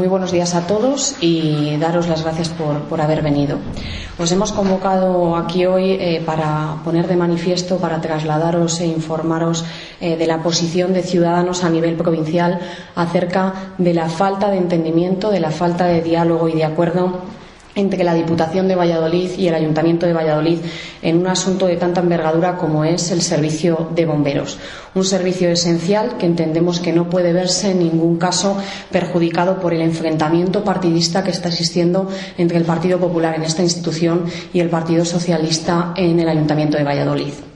Muy buenos días a todos y daros las gracias por, haber venido. Os hemos convocado aquí hoy eh, para poner de manifiesto, para trasladaros e informaros eh, de la posición de ciudadanos a nivel provincial acerca de la falta de entendimiento, de la falta de diálogo y de acuerdo entre la Diputación de Valladolid y el Ayuntamiento de Valladolid en un asunto de tanta envergadura como es el servicio de bomberos. Un servicio esencial que entendemos que no puede verse en ningún caso perjudicado por el enfrentamiento partidista que está existiendo entre el Partido Popular en esta institución y el Partido Socialista en el Ayuntamiento de Valladolid.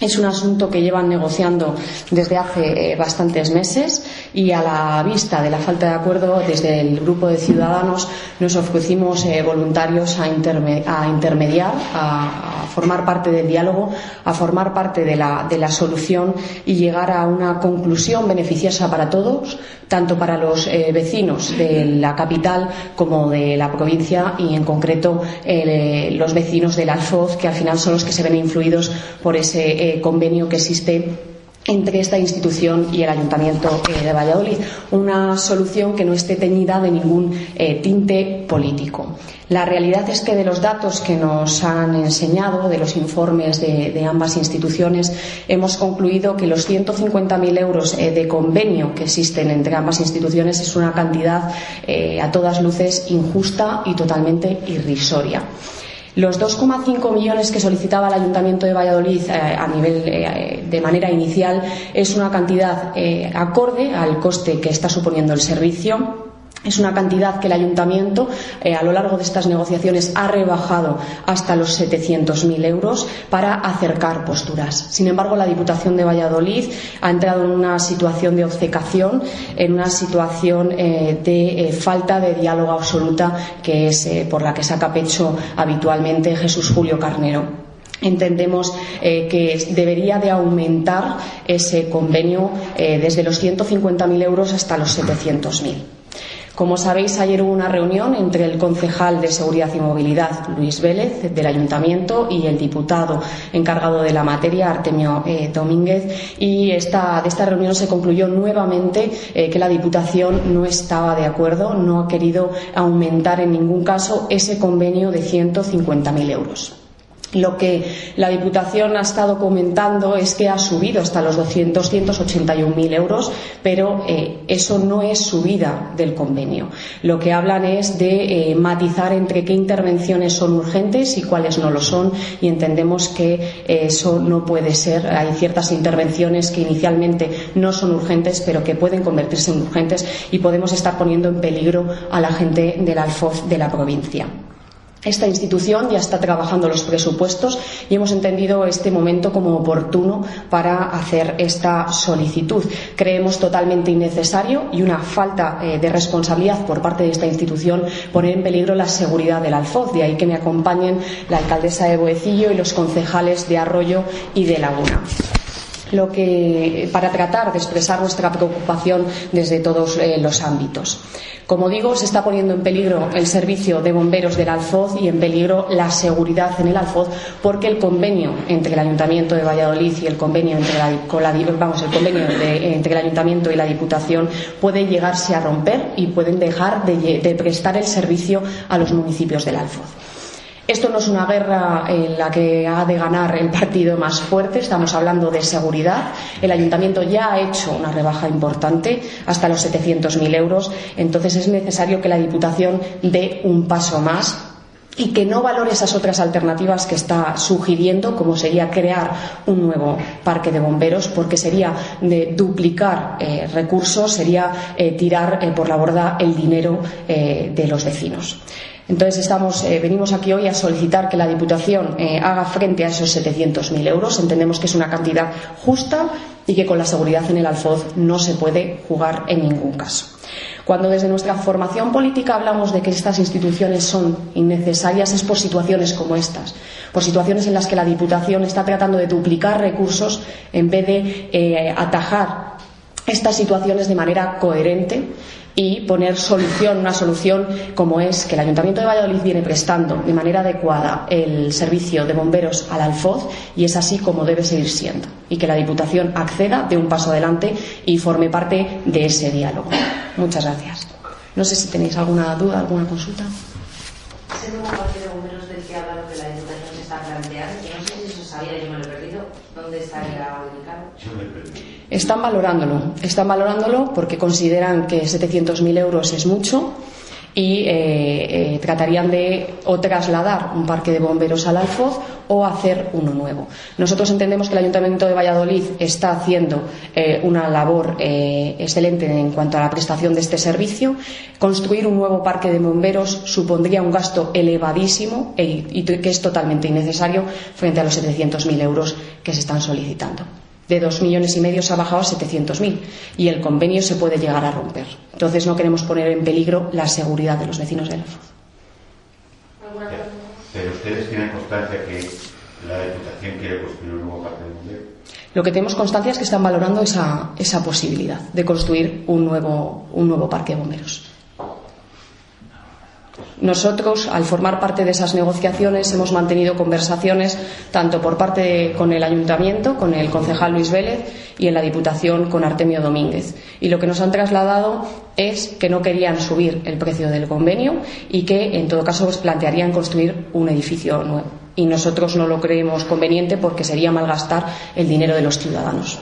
Es un asunto que llevan negociando desde hace eh, bastantes meses y a la vista de la falta de acuerdo desde el grupo de ciudadanos nos ofrecimos eh, voluntarios a, intermediar, a, formar parte del diálogo, a formar parte de la, solución y llegar a una conclusión beneficiosa para todos, tanto para los eh, vecinos de la capital como de la provincia y en concreto los vecinos del Alfoz, que al final son los que se ven influidos por ese convenio que existe entre esta institución y el Ayuntamiento eh, de Valladolid, una solución que no esté teñida de ningún eh, tinte político. La realidad es que de los datos que nos han enseñado, de los informes de, ambas instituciones, hemos concluido que los 150.000 euros eh, de convenio que existen entre ambas instituciones es una cantidad a todas luces injusta y totalmente irrisoria. Los 2,5 millones que solicitaba el Ayuntamiento de Valladolid eh, a nivel eh, de manera inicial es una cantidad eh, acorde al coste que está suponiendo el servicio es una cantidad que el ayuntamiento a lo largo de estas negociaciones ha rebajado hasta los 700.000 euros para acercar posturas. Sin embargo, la Diputación de Valladolid ha entrado en una situación de obcecación, en una situación de falta de diálogo absoluta que es por la que saca pecho habitualmente Jesús Julio Carnero entendemos eh, que debería de aumentar ese convenio eh, desde los 150.000 euros hasta los 700.000. Como sabéis, ayer hubo una reunión entre el concejal de Seguridad y Movilidad, Luis Vélez, del Ayuntamiento, y el diputado encargado de la materia, Artemio eh, Domínguez, y de esta reunión se concluyó nuevamente que la Diputación no estaba de acuerdo, no ha querido aumentar en ningún caso ese convenio de 150.000 euros. Lo que la Diputación ha estado comentando es que ha subido hasta los 281.000 euros, pero eh, eso no es subida del convenio. Lo que hablan es de eh, matizar entre qué intervenciones son urgentes y cuáles no lo son, y entendemos que eh, eso no puede ser. Hay ciertas intervenciones que inicialmente no son urgentes, pero que pueden convertirse en urgentes y podemos estar poniendo en peligro a la gente del Alfoz de la provincia. Esta institución ya está trabajando los presupuestos y hemos entendido este momento como oportuno para hacer esta solicitud. Creemos totalmente innecesario y una falta eh, de responsabilidad por parte de esta institución poner en peligro la seguridad del Alfoz. De ahí que me acompañen la alcaldesa de Boecillo y los concejales de Arroyo y de Laguna lo que, para tratar de expresar nuestra preocupación desde todos eh, los ámbitos. Como digo, se está poniendo en peligro el servicio de bomberos del Alfoz y en peligro la seguridad en el Alfoz porque el convenio entre el Ayuntamiento de Valladolid y el convenio entre, vamos, el convenio entre el Ayuntamiento y la Diputación puede llegarse a romper y pueden dejar de prestar el servicio a los municipios del Alfoz. Esto no es una guerra en la que ha de ganar el partido más fuerte, estamos hablando de seguridad. El ayuntamiento ya ha hecho una rebaja importante, hasta los 700.000 euros, entonces es necesario que la Diputación dé un paso más y que no valore esas otras alternativas que está sugiriendo, como sería crear un nuevo parque de bomberos, porque sería duplicar eh, recursos, sería eh, tirar eh, por la borda el dinero de los vecinos. Entonces eh, venimos aquí hoy a solicitar que la Diputación eh, haga frente a esos 700.000 euros. Entendemos que es una cantidad justa y que con la seguridad en el Alfoz no se puede jugar en ningún caso. Cuando desde nuestra formación política hablamos de que estas instituciones son innecesarias es por situaciones como estas, por situaciones en las que la Diputación está tratando de duplicar recursos en vez de eh, atajar estas situaciones de manera coherente y poner solución, una solución como es que el Ayuntamiento de Valladolid viene prestando de manera adecuada el servicio de bomberos al Alfoz y es así como debe seguir siendo y que la Diputación acceda de un paso adelante y forme parte de ese diálogo. Muchas gracias. No sé si tenéis alguna duda, alguna consulta. Ese nuevo parque de bomberos del que habla lo que la Diputación se está planteando, que no sé si se sabía, yo me lo he perdido, ¿dónde estaría ubicado? Están valorándolo, están valorándolo porque consideran que 700.000 euros es mucho y eh, eh, tratarían de o trasladar un parque de bomberos al Alfoz o hacer uno nuevo. Nosotros entendemos que el Ayuntamiento de Valladolid está haciendo eh, una labor excelente en cuanto a la prestación de este servicio. Construir un nuevo parque de bomberos supondría un gasto elevadísimo y que es totalmente innecesario frente a los 700.000 euros que se están solicitando de dos millones y medio se ha bajado a 700.000 y el convenio se puede llegar a romper. Entonces no queremos poner en peligro la seguridad de los vecinos de Alfoz. Pero ustedes tienen constancia que la Diputación quiere construir un nuevo parque de bomberos. Lo que tenemos constancia es que están valorando esa, esa posibilidad de construir un nuevo, un nuevo parque de bomberos. Nosotros, al formar parte de esas negociaciones, hemos mantenido conversaciones tanto por parte con el Ayuntamiento, con el concejal Luis Vélez, y en la Diputación con Artemio Domínguez. Y lo que nos han trasladado es que no querían subir el precio del convenio y que, en todo caso, plantearían construir un edificio nuevo. Y nosotros no lo creemos conveniente porque sería malgastar el dinero de los ciudadanos.